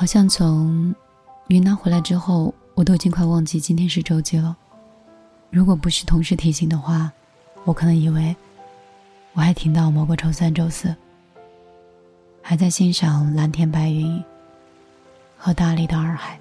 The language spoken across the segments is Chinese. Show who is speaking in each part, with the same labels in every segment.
Speaker 1: 好像从云南回来之后，我都已经快忘记今天是周几了。如果不是同事提醒的话，我可能以为我还听到某个周三、周四，还在欣赏蓝天白云和大理的洱海。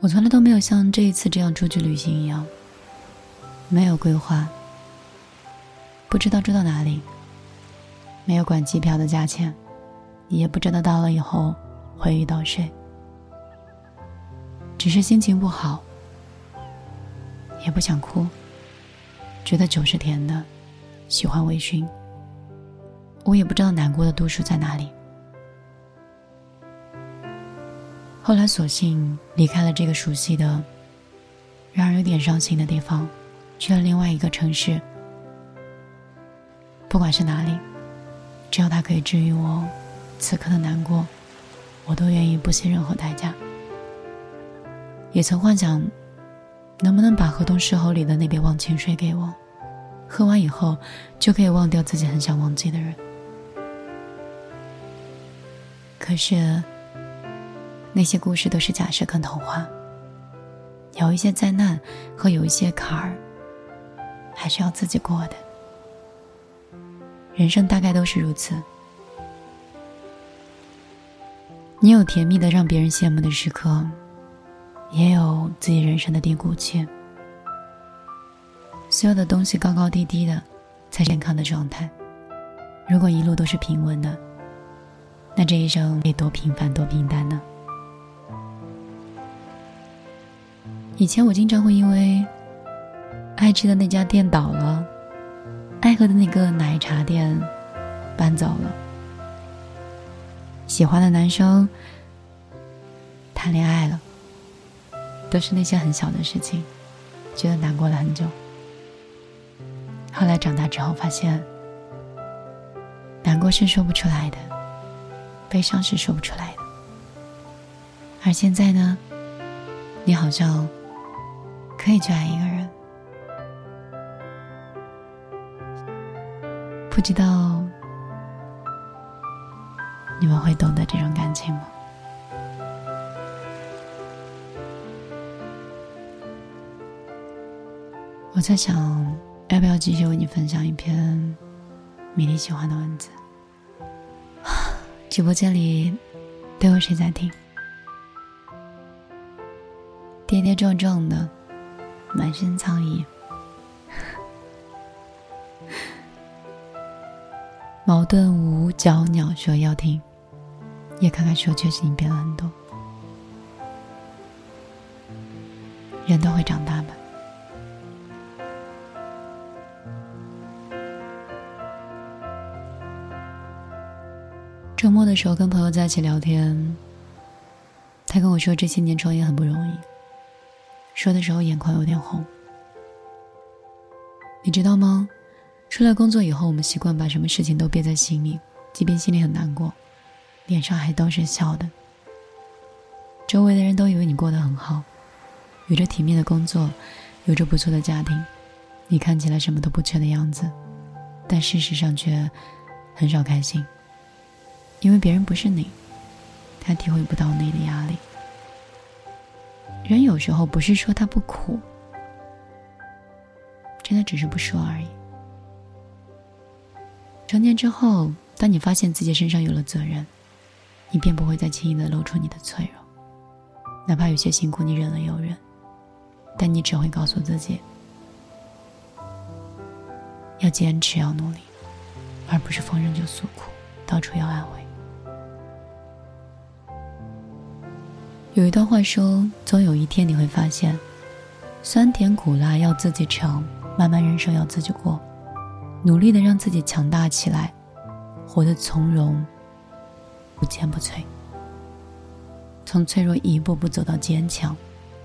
Speaker 1: 我从来都没有像这一次这样出去旅行一样，没有规划，不知道住到哪里，没有管机票的价钱，也不知道到了以后会遇到谁，只是心情不好。也不想哭，觉得酒是甜的，喜欢微醺。我也不知道难过的度数在哪里。后来索性离开了这个熟悉的、让人有点伤心的地方，去了另外一个城市。不管是哪里，只要它可以治愈我此刻的难过，我都愿意不惜任何代价。也曾幻想。能不能把河东狮吼里的那杯忘情水给我？喝完以后就可以忘掉自己很想忘记的人。可是，那些故事都是假设跟童话。有一些灾难和有一些坎儿，还是要自己过的。人生大概都是如此。你有甜蜜的让别人羡慕的时刻。也有自己人生的低谷期，所有的东西高高低低的，才健康的状态。如果一路都是平稳的，那这一生得多平凡多平淡呢？以前我经常会因为爱吃的那家店倒了，爱喝的那个奶茶店搬走了，喜欢的男生谈恋爱了。都是那些很小的事情，觉得难过了很久。后来长大之后发现，难过是说不出来的，悲伤是说不出来的。而现在呢，你好像可以去爱一个人，不知道你们会懂得这种感情吗？我在想，要不要继续为你分享一篇米粒喜欢的文字？直播间里都有谁在听？跌跌撞撞的，满身苍蝇。矛盾五脚鸟说要听，也看看说确实你变了很多。人都会长大吧。周末的时候跟朋友在一起聊天，他跟我说这些年创业很不容易。说的时候眼眶有点红。你知道吗？出来工作以后，我们习惯把什么事情都憋在心里，即便心里很难过，脸上还都是笑的。周围的人都以为你过得很好，有着体面的工作，有着不错的家庭，你看起来什么都不缺的样子，但事实上却很少开心。因为别人不是你，他体会不到你的压力。人有时候不是说他不苦，真的只是不说而已。成年之后，当你发现自己身上有了责任，你便不会再轻易的露出你的脆弱。哪怕有些辛苦你忍了又忍，但你只会告诉自己，要坚持，要努力，而不是逢人就诉苦，到处要安慰。有一段话说：“总有一天你会发现，酸甜苦辣要自己尝，漫漫人生要自己过，努力的让自己强大起来，活得从容，不坚不摧。从脆弱一步步走到坚强，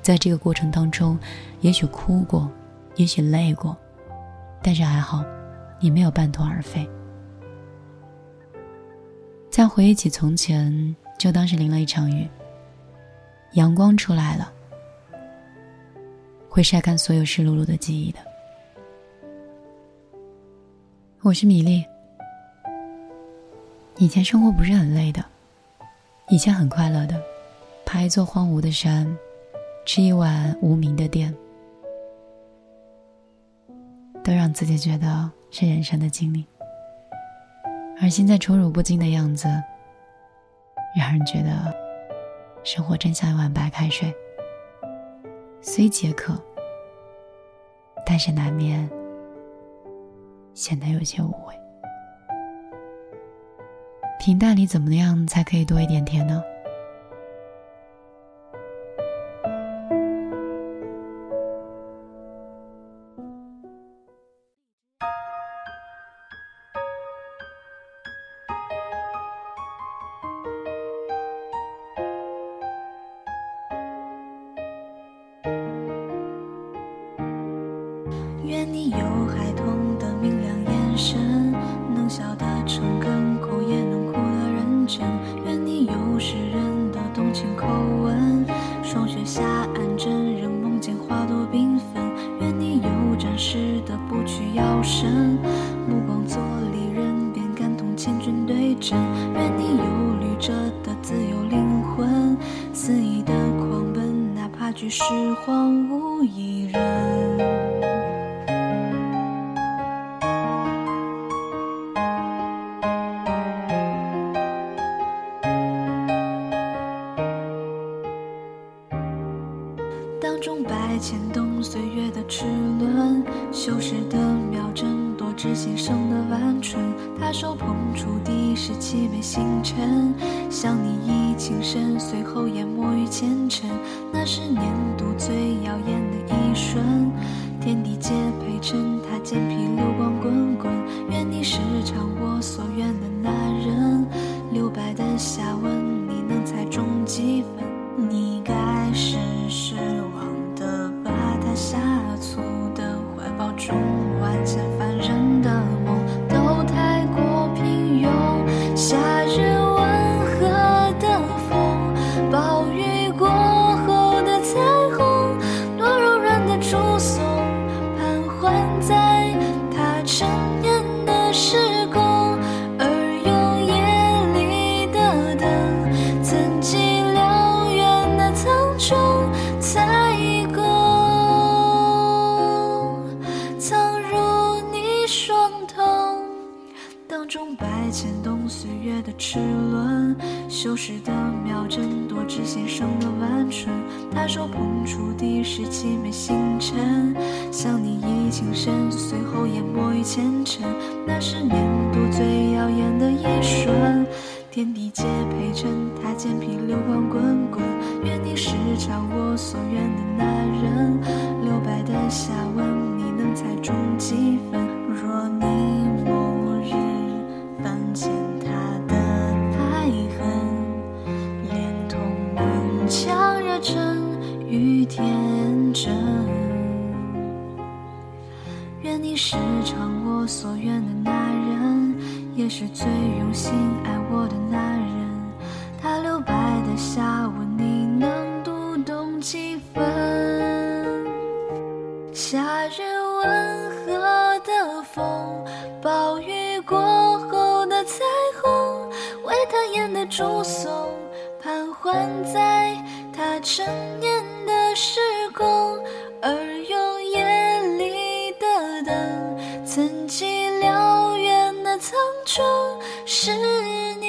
Speaker 1: 在这个过程当中，也许哭过，也许累过，但是还好，你没有半途而废。再回忆起从前，就当是淋了一场雨。”阳光出来了，会晒干所有湿漉漉的记忆的。我是米粒。以前生活不是很累的，
Speaker 2: 以前很快乐的，爬一座荒芜的山，吃一碗无名的店，都让自己觉得是人生的经历。而现在宠辱不惊的样子，让人觉得生活真像一碗白开水，虽解渴，但是难免显得有些无味。平淡里怎么样才可以多一点甜呢？
Speaker 1: 只是荒芜一人。是新生的晚春。他手捧出第十七枚星辰，想你以情深，随后淹没于前尘。那是年度最耀眼的一瞬，天地皆陪衬，他肩披流光滚滚。愿你是偿我所愿的那人，留白的下文，齿轮，修饰的秒针，多知先生的晚春。他手捧出的是凄美星辰，向你以情深，随后淹没于前尘。那是年度最耀眼的一瞬，天地皆陪衬，他肩披流光滚滚。愿你是偿我所愿的那人，留白的下文，你能猜中几分？若你。是偿我所愿的那人，也是最用心爱我的那人。他留白的下文，你能读懂几分？夏日温和的风，暴雨过后的。彩虹为他演的祝颂，盘桓在他成年辽远的苍穹是你